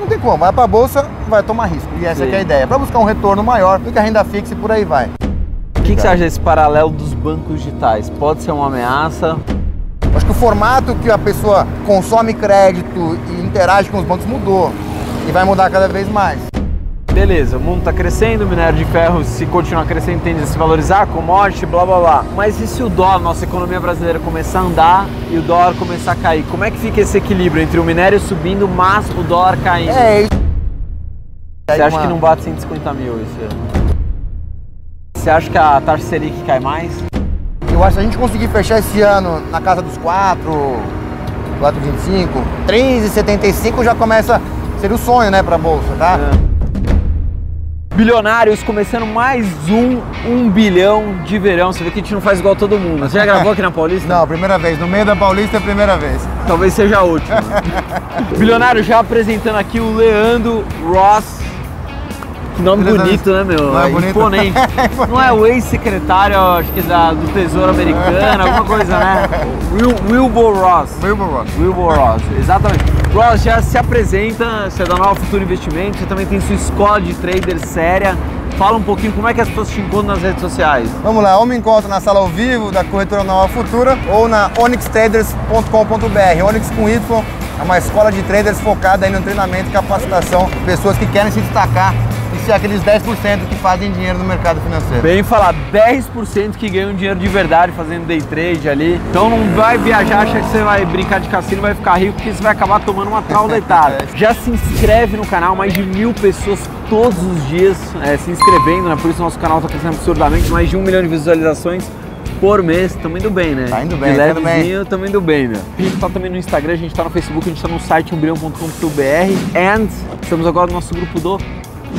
não tem como, vai para a bolsa, vai tomar risco. E essa é a ideia, para buscar um retorno maior do que a renda fixa e por aí vai. O que, que você acha desse paralelo dos bancos digitais? Pode ser uma ameaça? Acho que o formato que a pessoa consome crédito e interage com os bancos mudou e vai mudar cada vez mais. Beleza, o mundo está crescendo, o minério de ferro, se continuar crescendo, tende a se valorizar, commodity, blá blá blá. Mas e se o dólar, nossa economia brasileira, começar a andar e o dólar começar a cair? Como é que fica esse equilíbrio entre o minério subindo, mas o dólar caindo? É, Você acha que não bate 150 mil esse ano? Você acha que a taxa Selic cai mais? Eu acho que se a gente conseguir fechar esse ano na casa dos 4, 4,25, 3,75 já começa a ser o sonho, né, para a bolsa, tá? É. Bilionários começando mais um 1 bilhão de verão. Você vê que a gente não faz igual todo mundo. Você já gravou aqui na Paulista? Não, primeira vez. No meio da Paulista é a primeira vez. Talvez seja a última. Bilionário já apresentando aqui o Leandro Ross. Que nome Beleza. bonito, né, meu? Não é bonito? imponente. Não é o ex-secretário, acho que da, do Tesouro Americano, alguma coisa, né? Wil, Wilbur Ross. Wilbur Ross. Wilbur Ross, exatamente. Ross já se apresenta, você é da Nova Futuro Investimento, você também tem sua escola de trader séria. Fala um pouquinho como é que as pessoas te encontram nas redes sociais. Vamos lá, ou me encontro na sala ao vivo da corretora Nova Futura ou na onyxtraders.com.br. Onyx com Y é uma escola de traders focada aí no treinamento e capacitação de pessoas que querem se destacar e ser aqueles 10% que fazem dinheiro no mercado financeiro. Bem falar, 10% que ganham dinheiro de verdade fazendo day trade ali. Então não vai viajar, achar que você vai brincar de cassino vai ficar rico, porque você vai acabar tomando uma trauletada. Já se inscreve no canal, mais de mil pessoas todos os dias é, se inscrevendo, né? Por isso nosso canal está crescendo absurdamente, mais de um milhão de visualizações por mês, tamo indo bem, né? Tá indo bem, tá indo levezinho, tamo indo bem, meu. A gente tá também no Instagram, a gente tá no Facebook, a gente tá no site umbilhão.com.br and estamos agora no nosso grupo do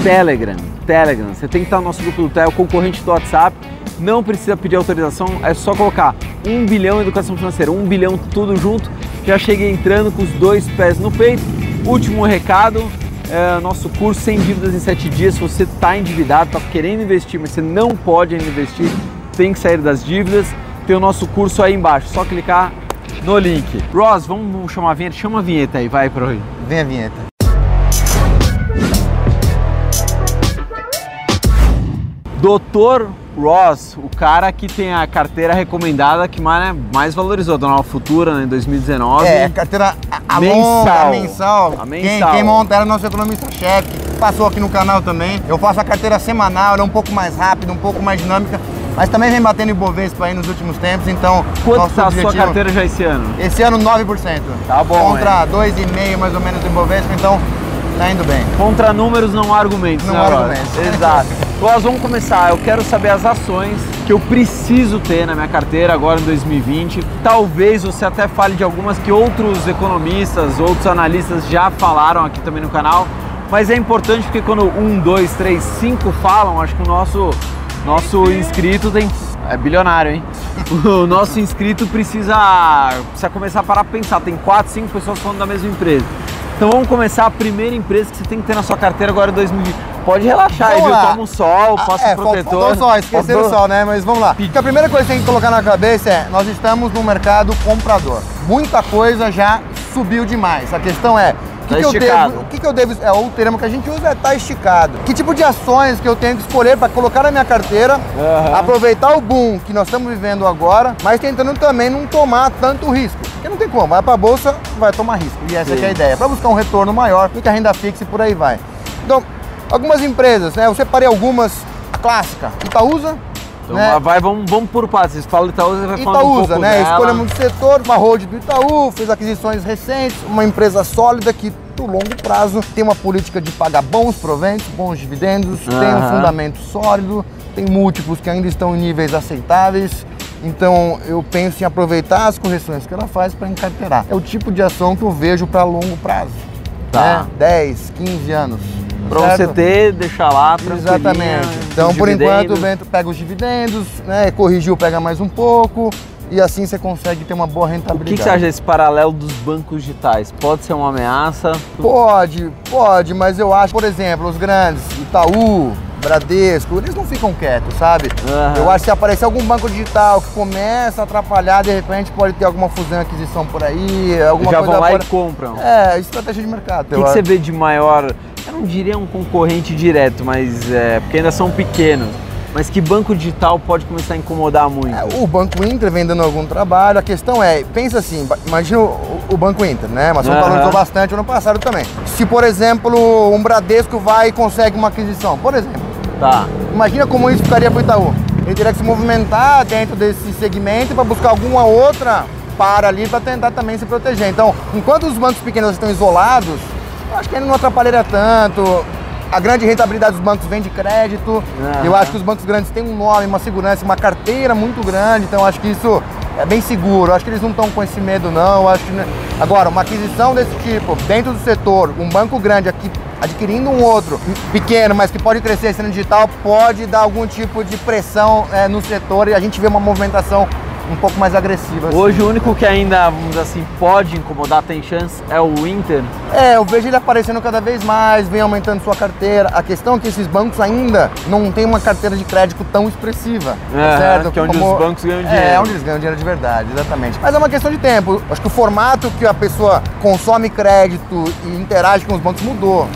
Telegram. Telegram, você tem que estar no nosso grupo do Telegram, concorrente do WhatsApp. Não precisa pedir autorização, é só colocar 1 bilhão em educação financeira, 1 bilhão tudo junto. Já cheguei entrando com os dois pés no peito. Último recado, é, nosso curso sem dívidas em 7 dias. Se você está endividado, está querendo investir, mas você não pode ainda investir, tem que sair das dívidas. Tem o nosso curso aí embaixo, só clicar no link. Ross, vamos chamar a vinheta? Chama a vinheta aí, vai hoje. Vem a vinheta. Doutor Ross, o cara que tem a carteira recomendada que mais, né, mais valorizou da Nova Futura né, em 2019. É, carteira a, Mensal. longa, a mensal. A Quem, mensal. quem monta ela é nosso economista-chefe, passou aqui no canal também. Eu faço a carteira semanal, ela é um pouco mais rápida, um pouco mais dinâmica, mas também vem batendo em Bovespa aí nos últimos tempos, então... Quanto está a sua carteira já esse ano? Esse ano 9%. Tá bom, Contra 2,5% mais ou menos do Bovespa, então tá indo bem. Contra números não há argumentos, Não né, há argumentos. Exato. Ross, vamos começar. Eu quero saber as ações que eu preciso ter na minha carteira agora em 2020. Talvez você até fale de algumas que outros economistas, outros analistas já falaram aqui também no canal. Mas é importante porque quando um, dois, três, cinco falam, acho que o nosso, nosso inscrito tem. É bilionário, hein? O nosso inscrito precisa, precisa começar a parar pra pensar. Tem quatro, cinco pessoas falando da mesma empresa. Então vamos começar a primeira empresa que você tem que ter na sua carteira agora em 2020. Pode relaxar aí, Vamos viu? lá. Toma um sol, passa é, um protetor. Faltou o sol, esqueceram o Faltou- sol, né? Mas vamos lá. Porque a primeira coisa que tem que colocar na cabeça é, nós estamos no mercado comprador. Muita coisa já subiu demais. A questão é, o que, Tá que esticado. devo, o que, que eu devo, é o termo que a gente usa é tá esticado. Que tipo de ações que eu tenho que escolher para colocar na minha carteira, Aham. aproveitar o boom que nós estamos vivendo agora, mas tentando também não tomar tanto risco. Porque não tem como, vai para a bolsa, vai tomar risco. E essa é a ideia, para buscar um retorno maior do que a renda fixa e por aí vai. Então, algumas empresas, né? Eu separei algumas, a clássica, Itaúsa, Então né? vai, vamos, vamos por partes. Vocês falam Itaúsa, você vai falar um pouco né? dela. Escolhemos do setor, uma hold do Itaú, fez aquisições recentes, uma empresa sólida que, no longo prazo, tem uma política de pagar bons proventos, bons dividendos, tem um fundamento sólido, tem múltiplos que ainda estão em níveis aceitáveis. Então, eu penso em aproveitar as correções que ela faz para encarteirar. É o tipo de ação que eu vejo para longo prazo. Tá. Né? 10, 15 anos. Pra certo? você ter, deixar lá Exatamente. Então, por enquanto, o Bento pega os dividendos, né? Corrigiu, pega mais um pouco. E assim você consegue ter uma boa O rentabilidade. que, que você acha desse paralelo dos bancos digitais? Pode ser uma ameaça? Pode, pode, mas eu acho, por exemplo, os grandes, Itaú, Bradesco, eles não ficam quietos, sabe? Aham. Eu acho que se aparecer algum banco digital que começa a atrapalhar, de repente pode ter alguma fusão e aquisição por aí, alguma Já coisa vão lá fora. e compram. É, estratégia de mercado. O que, que você vê de maior? Eu não diria um concorrente direto, mas é, porque ainda são pequenos. Mas que banco digital pode começar a incomodar muito? É, o Banco Inter vem dando algum trabalho. A questão é, pensa assim, imagina o, o Banco Inter, né? Mas Aham. valorizou bastante ano passado também. Se, por exemplo, um Bradesco vai e consegue uma aquisição, por exemplo, Tá. imagina como isso ficaria para o Itaú. Ele teria que se movimentar dentro desse segmento para buscar alguma outra para ali para tentar também se proteger. Então, enquanto os bancos pequenos estão isolados, eu acho que ele não atrapalharia tanto. A grande rentabilidade dos bancos vem de crédito. Aham. Eu acho que os bancos grandes têm um nome, uma segurança, uma carteira muito grande. Então, acho que isso é bem seguro. Eu acho que eles não estão com esse medo, não. Eu acho que... Agora, uma aquisição desse tipo, dentro do setor, um banco grande aqui adquirindo um outro pequeno, mas que pode crescer sendo digital, pode dar algum tipo de pressão é, no setor e a gente vê uma movimentação um pouco mais agressiva. assim. Hoje o único que ainda, vamos dizer assim, pode incomodar, tem chance, é o Inter. É, eu vejo ele aparecendo cada vez mais, vem aumentando sua carteira. A questão é que esses bancos ainda não têm uma carteira de crédito tão expressiva, Aham, certo? que é onde os bancos ganham É, dinheiro. é onde eles ganham dinheiro de verdade, exatamente. Mas é uma questão de tempo. Acho que o formato que a pessoa consome crédito e interage com os bancos mudou.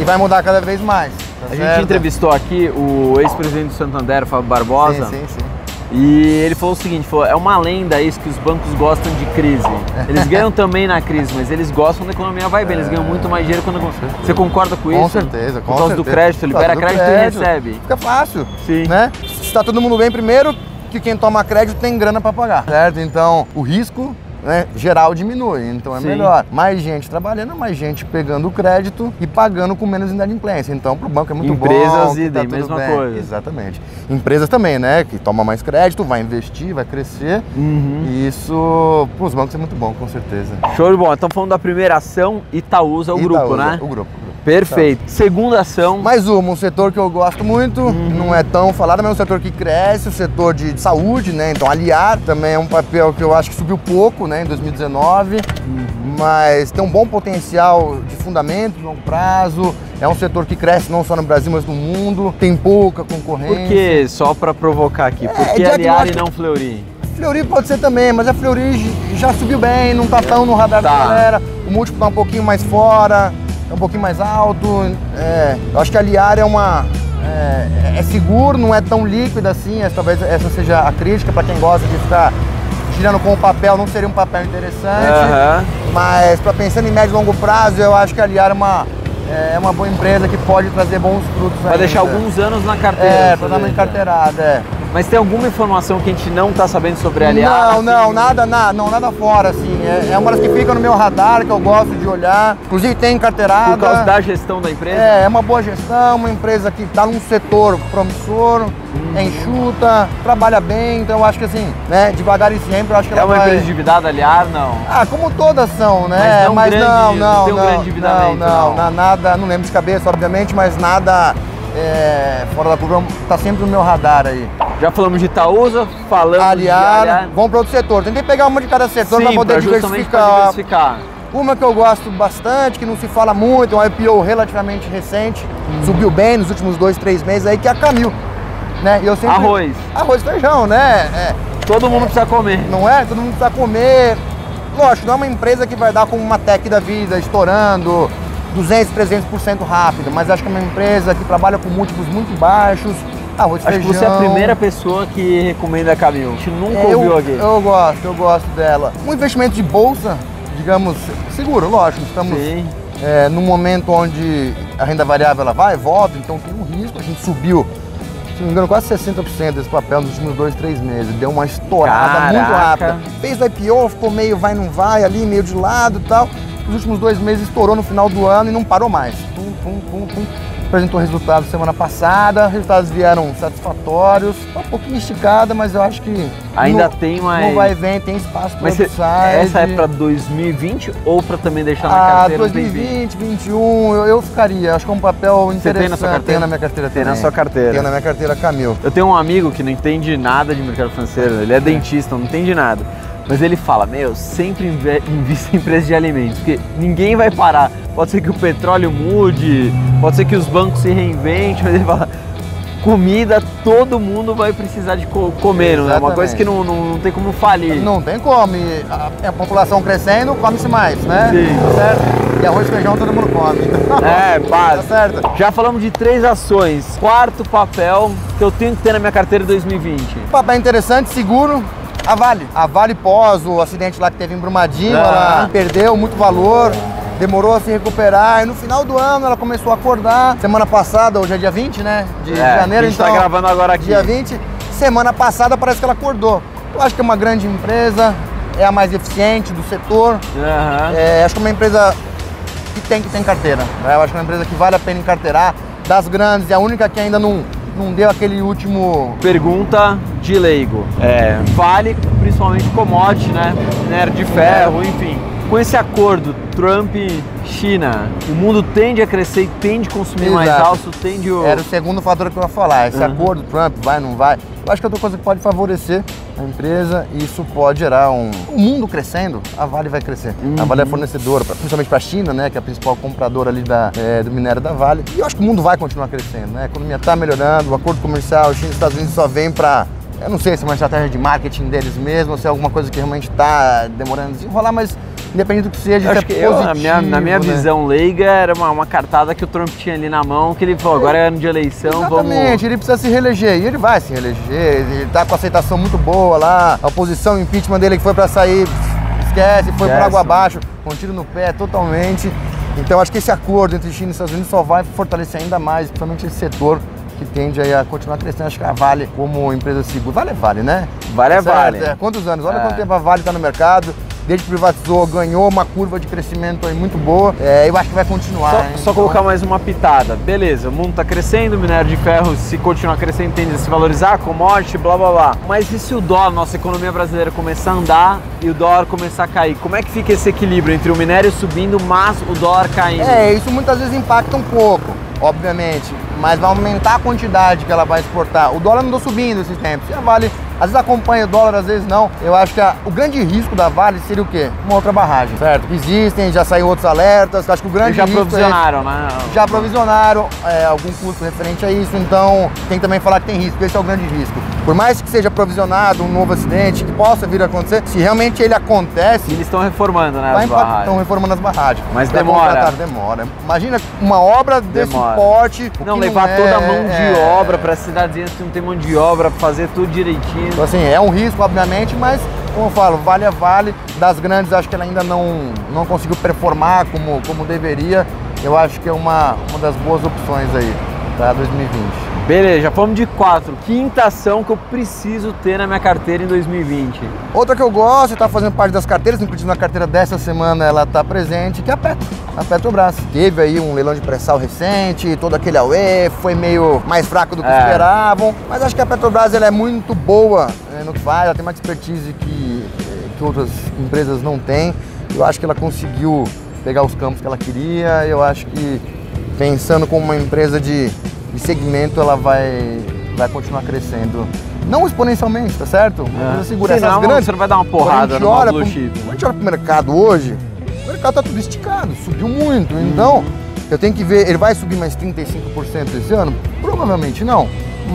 E vai mudar cada vez mais. tá A gente certo? entrevistou aqui o ex-presidente do Santander, Fábio Barbosa, Sim, sim, sim. E ele falou o seguinte, falou, é uma lenda isso que os bancos gostam de crise. Eles ganham também na crise, mas eles gostam da economia vai bem, eles ganham muito mais dinheiro quando... Você concorda com isso? Com certeza, com Por causa do certeza. crédito, libera crédito, crédito. e recebe. Fica fácil. Sim. Né? Se está todo mundo bem, primeiro que quem toma crédito tem grana para pagar, certo? Então o risco né, geral diminui, então é Sim. melhor. Mais gente trabalhando, mais gente pegando o crédito e pagando com menos inadimplência. Então para o banco é muito Empresas, bom. que idem, tudo mesma bem. coisa. Exatamente. Empresas também, né? Que toma mais crédito, vai investir, vai crescer. Uhum. E isso para os bancos é muito bom, com certeza. Show de bola. Então falando da primeira ação, Itaúsa, o grupo, Itaúsa, né? O grupo. Perfeito. Segunda ação, Mais uma, um setor que eu gosto muito, Uhum. não é tão falado, mas é um setor que cresce, o setor de saúde, né? Então, aliar também é um papel que eu acho que subiu pouco, né, em 2019, Uhum. mas tem um bom potencial de fundamento, longo prazo. É um setor que cresce não só no Brasil, mas no mundo. Tem pouca concorrência. por que, só pra provocar aqui, por É, que aliar e não Fleury? Fleury pode ser também, mas a Fleury já subiu bem, não tá tão no radar Tá. da galera. O múltiplo tá um pouquinho mais fora, é um pouquinho mais alto. É, eu acho que a Liar é uma. É, é seguro, não é tão líquida assim. Essa, talvez essa seja a crítica para quem gosta de ficar girando com o papel, não seria um papel interessante. Aham. Mas para pensando em médio e longo prazo, eu acho que a Liar é uma, é uma boa empresa que pode trazer bons frutos. Vai ainda. deixar alguns anos na carteira. É, você para dar uma vê. encarteirada, é. Mas tem alguma informação que a gente não tá sabendo sobre a aliar? Não, não, nada, nada, não, nada fora, assim. É, é uma das que fica no meu radar, que eu gosto de olhar. Inclusive tem carteirada. Por causa da gestão da empresa? É, é uma boa gestão, uma empresa que está num setor promissor, é enxuta, trabalha bem, então eu acho que assim, né, devagar e sempre, eu acho que É ela uma vai... empresa endividada aliar? Não. Ah, como todas são, né? Mas não mas grande- não, não não, tem um não, não, não, não. na- nada, não lembro de cabeça, obviamente, mas nada é, fora da curva, tá sempre no meu radar aí. Já falamos de Itaúsa, falamos Aliar, de aliar. vamos para outro setor. Tentei pegar uma de cada setor para poder diversificar. diversificar. Uma que eu gosto bastante, que não se fala muito, é um IPO relativamente recente, Hum. subiu bem nos últimos dois, três meses aí, que é a Camil. Né? E eu sempre... Arroz. Arroz e feijão, né? É, Todo mundo precisa comer. não é? Todo mundo precisa comer. Lógico, não é uma empresa que vai dar como uma tech da vida, estourando 200, 300% rápido, mas acho que é uma empresa que trabalha com múltiplos muito baixos, arroz e Acho que feijão. você é a primeira pessoa que recomenda a Camil. A gente nunca É, ouviu eu, aqui. eu gosto, eu gosto dela. Um investimento de bolsa, digamos, seguro, lógico. Estamos Sim. é, num momento onde a renda variável ela vai volta, então tem um risco. A gente subiu, se não me engano, quase 60% desse papel nos últimos dois, três meses. Deu uma estourada muito Caraca. rápida. Fez o IPO, ficou meio vai, não vai, ali, meio de lado e tal. Nos últimos dois meses estourou no final do ano e não parou mais. Pum, pum, pum, pum. Apresentou resultados semana passada, resultados vieram satisfatórios. Tá um pouquinho esticada, mas eu acho que Ainda no- tem mais- No vai vem, tem espaço para cê- essa é pra 2020 ou pra também deixar na ah, carteira um tempinho? 2020, 2021, eu, eu ficaria. Acho que é um papel Você interessante. tem na sua carteira? Tenho na minha carteira Tem na também. sua carteira. Tenho na minha carteira Camil. Eu tenho um amigo que não entende nada de mercado financeiro, ele é dentista, não entende nada. Mas ele fala, meu, sempre invista em empresas de alimentos, porque ninguém vai parar. Pode ser que o petróleo mude, pode ser que os bancos se reinventem, mas ele fala, comida todo mundo vai precisar de co comer, não é? Uma coisa que não, não, não tem como falir. Não tem como. A, a população crescendo, come-se mais, né? Sim. Tá certo? E arroz e feijão todo mundo come. Então, É, Tá básico. certo? Já falamos de três ações. Quarto papel que eu tenho que ter na minha carteira em 2020. Papel interessante, seguro. A Vale. A Vale pós o acidente lá que teve em Brumadinho, Ah. ela perdeu muito valor, demorou a se recuperar e no final do ano ela começou a acordar. Semana passada, hoje é dia 20, né? De É, janeiro, a gente então. tá gravando agora aqui. Dia 20. Semana passada parece que ela acordou. Eu acho que é uma grande empresa, é a mais eficiente do setor. Aham. É, acho que é uma empresa que tem que ter carteira. né? Eu acho que é uma empresa que vale a pena encarteirar. Das grandes, é a única que ainda não, não deu aquele último. Pergunta de leigo. É, vale principalmente commodity, né? Minério de ferro, enfim. Com esse acordo Trump-China, o mundo tende a crescer e tende a consumir mais Exato. alto, tende o... Era o segundo fator que eu ia falar. Esse Uhum. acordo, Trump, vai, não vai. Eu acho que é outra coisa que pode favorecer a empresa e isso pode gerar um. O mundo crescendo, a Vale vai crescer. A Vale é Uhum. fornecedora, principalmente para a China, né? Que é a principal compradora ali da, é, do minério da Vale. E eu acho que o mundo vai continuar crescendo, né? A economia está melhorando, o acordo comercial China e Estados Unidos só vem para. Eu não sei se é uma estratégia de marketing deles mesmo, ou se é alguma coisa que realmente está demorando a desenrolar, mas independente do que seja, Eu acho é que eu, positivo. na minha, na minha né? visão leiga, era uma, uma cartada que o Trump tinha ali na mão, que ele falou, agora é ano de eleição, Exatamente, vamos... ele precisa se reeleger e ele vai se reeleger. Ele tá com aceitação muito boa lá. A oposição, o impeachment dele que foi para sair, esquece, foi por água abaixo, com um tiro no pé totalmente. Então acho que esse acordo entre China e Estados Unidos só vai fortalecer ainda mais, principalmente esse setor que tende a continuar crescendo. Acho que a Vale, como empresa segura, Vale é Vale, né? Vale é Vale. Quantos anos? Olha É. quanto tempo a Vale está no mercado. Desde que privatizou, ganhou uma curva de crescimento aí muito boa. É, eu acho que vai continuar. Só, só Então- colocar mais uma pitada. Beleza, o mundo está crescendo, o minério de ferro, se continuar crescendo, tende a se valorizar, commodity, blá blá blá. Mas e se o dólar, nossa economia brasileira, começar a andar e o dólar começar a cair? Como é que fica esse equilíbrio entre o minério subindo, mas o dólar caindo? É, isso muitas vezes impacta um pouco, obviamente, mas vai aumentar a quantidade que ela vai exportar. O dólar andou subindo esses tempos. E a Vale, às vezes acompanha o dólar, às vezes não. Eu acho que a- o grande risco da Vale seria o quê? Uma outra barragem, certo? Existem, já saiu outros alertas. Acho que o grande já risco é provisionaram, né? já provisionaram é, algum custo referente a isso, então tem que também falar que tem risco, esse é o grande risco. Por mais que seja provisionado um novo acidente, que possa vir a acontecer, se realmente ele E acontece, eles estão reformando, né? estão reformando as barragens. Mas Pra demora. contratar, demora. Imagina uma obra desse Demora. porte. Não, levar é, toda a mão de é. obra para as cidadezinhas que não tem mão de obra, fazer tudo direitinho. Então, assim, é um risco, obviamente, mas, como eu falo, vale a vale. Das grandes, acho que ela ainda não, não conseguiu performar como, como deveria. Eu acho que é uma, uma das boas opções aí para 2020. Beleza, já fomos de quatro. Quinta ação que eu preciso ter na minha carteira em 2020. Outra que eu gosto, está fazendo parte das carteiras, inclusive na carteira dessa semana ela está presente, que é a Petro, a Petrobras. Teve aí um leilão de pré-sal recente, todo aquele auê, foi meio mais fraco do que É. esperavam, mas acho que a Petrobras ela é muito boa eh, no que faz, ela tem uma expertise que, eh, que outras empresas não têm. Eu acho que ela conseguiu pegar os campos que ela queria, eu acho que pensando como uma empresa de, de segmento, ela vai, vai continuar crescendo. Não exponencialmente, tá certo? Uma empresa segura. Senão, Essas grandes, você não vai dar uma a porrada gente numa olha blue chip. Quando a gente olha pro mercado hoje, o mercado tá tudo esticado, subiu muito. Então, eu tenho que ver, ele vai subir mais 35% esse ano? Provavelmente não.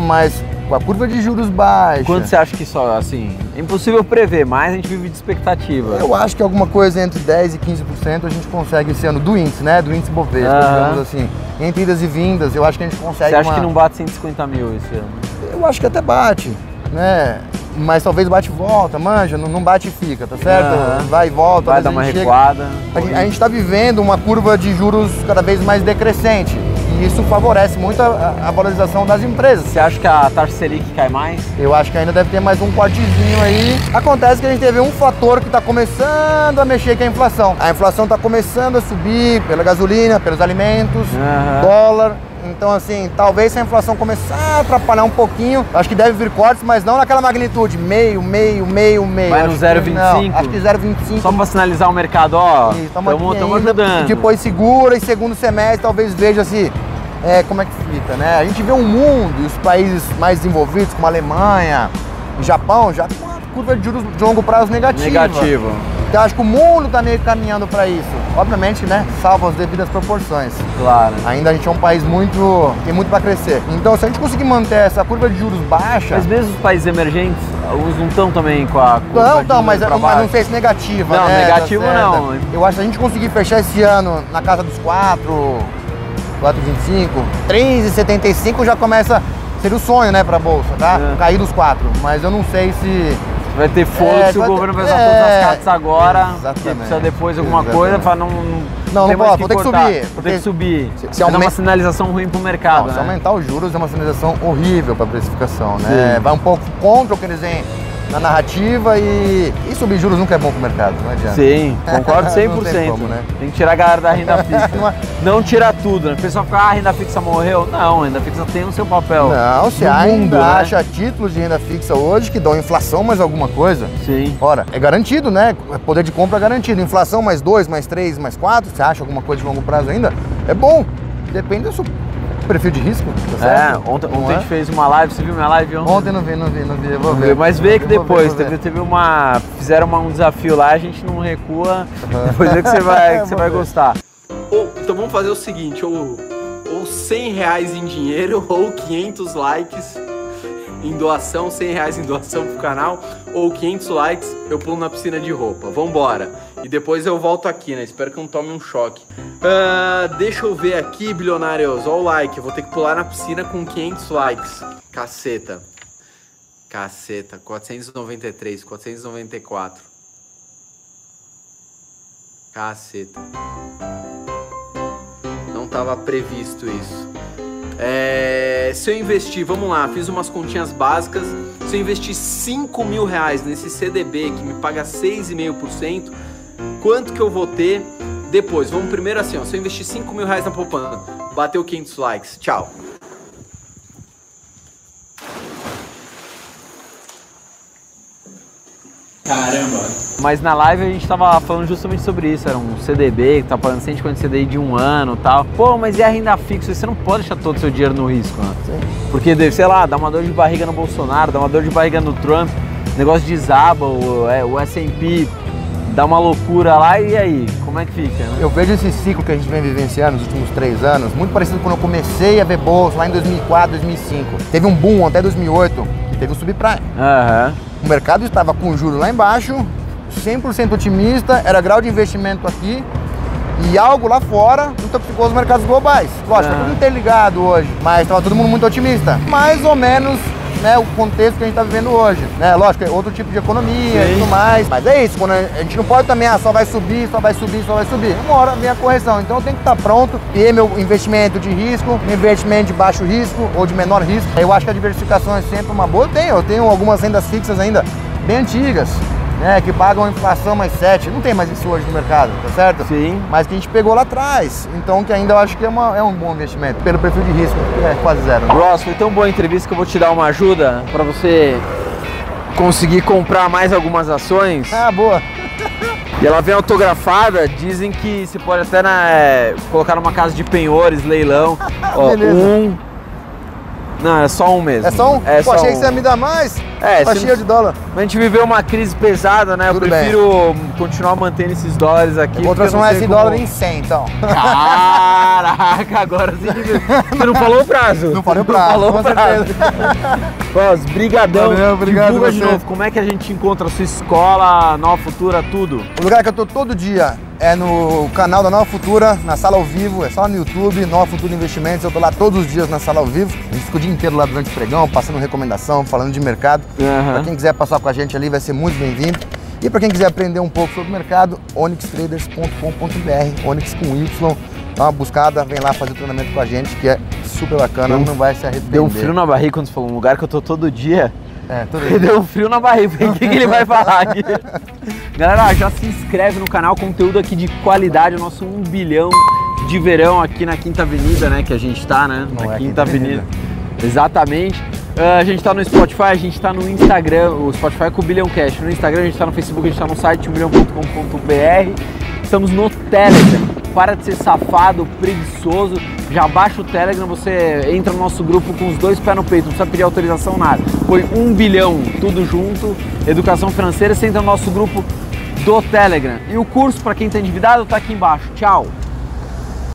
Mas com a curva de juros baixa. Quanto você acha que só, assim, é impossível prever, mas a gente vive de expectativa. Eu acho que alguma coisa entre 10% e 15% a gente consegue esse ano do índice, né? Do índice Bovespa, digamos assim. Entre idas e vindas, eu acho que a gente consegue Você acha uma- que não bate 150 mil esse ano? Eu acho que até bate, né? Mas talvez bate e volta, manja, não, não bate e fica, tá certo? Aham. Vai e volta. Vai dar uma chega- recuada? A gente- a gente está vivendo uma curva de juros cada vez mais decrescente. E isso favorece muito a, a valorização das empresas. Você acha que a taxa Selic cai mais? Eu acho que ainda deve ter mais um cortezinho aí. Acontece que a gente teve um fator que está começando a mexer, que é a inflação. A inflação está começando a subir pela gasolina, pelos alimentos, Aham. dólar. Então, assim, talvez se a inflação começar a atrapalhar um pouquinho, acho que deve vir cortes, mas não naquela magnitude, meio, meio, meio, meio. Vai no Acho que 0,25? não, Acho que 0,25. Só para sinalizar o mercado, ó, estamos ajudando. Depois segura e segundo semestre talvez veja se é, como é que fica, né? A gente vê um mundo e os países mais desenvolvidos, como a Alemanha, o Japão, já com uma curva de juros de longo prazo negativa. Negativo. Então eu acho que o mundo está meio caminhando para isso. Obviamente, né, salvo as devidas proporções. Claro. Ainda a gente é um país muito. tem muito para crescer. Então, se a gente conseguir manter essa curva de juros baixa. Mas mesmo os países emergentes, alguns não estão também com a curva Não, não, mas, mas não sei se negativa. Não, né, negativo tá não. Eu acho que se a gente conseguir fechar esse ano na casa dos 4, 4,25, 3,75 já começa. Seria o sonho, né, pra bolsa, tá? É. Cair dos 4. Mas eu não sei se. Vai ter fôlego É, se o governo pensar é, todas as cartas agora, exatamente, que precisa depois alguma exatamente. coisa para não. Não, não pode, vou ter que subir, Vou ter que subir. se- se Vai dar uma aumenta- sinalização ruim pro mercado. Não, se né? aumentar os juros é uma sinalização horrível para a precificação, né? Vai um pouco contra o que eles veem na narrativa e, e subir juros nunca é bom para o mercado, não adianta. Sim, concordo 100%. Não tem como, né? Tem que tirar a galera da renda fixa. Não é- não tirar tudo, né? O pessoal fica, ah, a renda fixa morreu. Não, a renda fixa tem o seu papel. Não, você no ainda mundo, né? acha títulos de renda fixa hoje que dão inflação mais alguma coisa. Sim. Ora, é garantido, né? Poder de compra é garantido. Inflação mais 2, mais 3, mais 4, você acha alguma coisa de longo prazo ainda? É bom. Depende do seu perfil de risco, tá É, ontem, ontem a é? gente fez uma live, você viu minha live ontem? Ontem não vi, não vi, não vi. Eu vou ver. Mas vê que depois, ver. teve, teve uma. Fizeram uma- um desafio lá, a gente não recua. Depois vê que você vai, que você vai ver. gostar. Ou, então vamos fazer o seguinte, ou, ou 100 reais em dinheiro, ou 500 likes em doação, 100 reais em doação pro canal, ou 500 likes, eu pulo na piscina de roupa. Vambora. E depois eu volto aqui, né? Espero que não tome um choque. Ah, deixa eu ver aqui, bilionários. Ó o like, eu vou ter que pular na piscina com 500 likes. Caceta. Caceta. 493, 494. Caceta. Não estava previsto isso. É, se eu investir, vamos lá, fiz umas continhas básicas. Se eu investir 5 mil reais nesse CDB que me paga 6,5%, quanto que eu vou ter depois? Vamos primeiro assim, ó, se eu investir 5 mil reais na poupança, bateu 500 likes, tchau. Caramba! Mas na live a gente tava falando justamente sobre isso. Era um CDB que tá pagando 150 CDI de um ano e tal. Pô, mas e a renda fixa? Você não pode deixar todo o seu dinheiro no risco, né? Porque, sei lá, dá uma dor de barriga no Bolsonaro, dá uma dor de barriga no Trump, o negócio desaba, o, é, o S&P dá uma loucura lá e aí? Como é que fica, né? Eu vejo esse ciclo que a gente vem vivenciando nos últimos três anos, muito parecido com quando eu comecei a ver bolsa lá em 2004, 2005. Teve um boom até 2008, que teve o subprime. Aham. O mercado estava com o juro lá embaixo, 100% otimista, era grau de investimento aqui e algo lá fora intoxicou os mercados globais. Lógico, Ah. tá tudo interligado hoje, mas estava todo mundo muito otimista. Mais ou menos né, o contexto que a gente está vivendo hoje. Né? Lógico, é outro tipo de economia e Sim. tudo mais. Mas é isso, quando a gente não pode também, ah, só vai subir, só vai subir, só vai subir. Uma hora vem a correção. Então eu tenho que estar pronto, ter meu investimento de risco, meu investimento de baixo risco ou de menor risco. Eu acho que a diversificação é sempre uma boa. Eu tenho, eu tenho algumas rendas fixas ainda bem antigas. Né, que pagam inflação mais 7, não tem mais isso hoje no mercado, tá certo? Sim. Mas que a gente pegou lá atrás, então que ainda eu acho que é, uma- é um bom investimento, pelo perfil de risco, que é quase zero. né? Ross, foi tão boa a entrevista que eu vou te dar uma ajuda para você conseguir comprar mais algumas ações. Ah, boa. E ela vem autografada, dizem que você pode até na- é, colocar numa casa de penhores, leilão. Ó, Beleza. um. Não, é só um mesmo. É só um? É Pô, só achei um. que você ia me dar mais. É, tá cheio não- de dólar. A gente viveu uma crise pesada, né? Eu Tudo prefiro continuar mantendo esses dólares aqui. Vou eu não transformar esse como- dólar em 100, então. Caraca, agora sim. Você não falou o prazo? Não falei o Não prazo, falou com o prazo. Ross, brigadão. Valeu, obrigado Divulga de você. novo, como é que a gente encontra a sua escola, Nova Futura, tudo? O lugar que eu tô todo dia é no canal da Nova Futura, na sala ao vivo, é só no YouTube, Nova Futura Investimentos. Eu tô lá todos os dias na sala ao vivo. A gente fica o dia inteiro lá durante o pregão, passando recomendação, falando de mercado. Aham. Pra quem quiser passar com a gente ali, vai ser muito bem-vindo. E para quem quiser aprender um pouco sobre o mercado, onyxtraders.com.br, Onyx com Y. Dá uma buscada, vem lá fazer o treinamento com a gente, que é super bacana, não vai se arrepender. Deu um frio na barriga quando você falou um lugar que eu tô todo dia. É, tudo Ele deu um frio na barriga. O que, que ele vai falar aqui? Galera, já se inscreve no canal, conteúdo aqui de qualidade, o nosso 1 bilhão de verão aqui na Quinta Avenida, né? Que a gente tá, né? Não na é Quinta Quinta Avenida. Exatamente. Ah, a gente tá no Spotify, a gente tá no Instagram, o Spotify é com o Bilhão Cash. No Instagram, a gente tá no Facebook, a gente tá no site 1bilhão.com.br. Estamos no Telegram. Para de ser safado, preguiçoso. Já baixa o Telegram, você entra no nosso grupo com os dois pés no peito, não precisa pedir autorização nada. Foi um bilhão, tudo junto. Educação financeira, você entra no nosso grupo do Telegram. E o curso para quem está endividado está aqui embaixo. Tchau!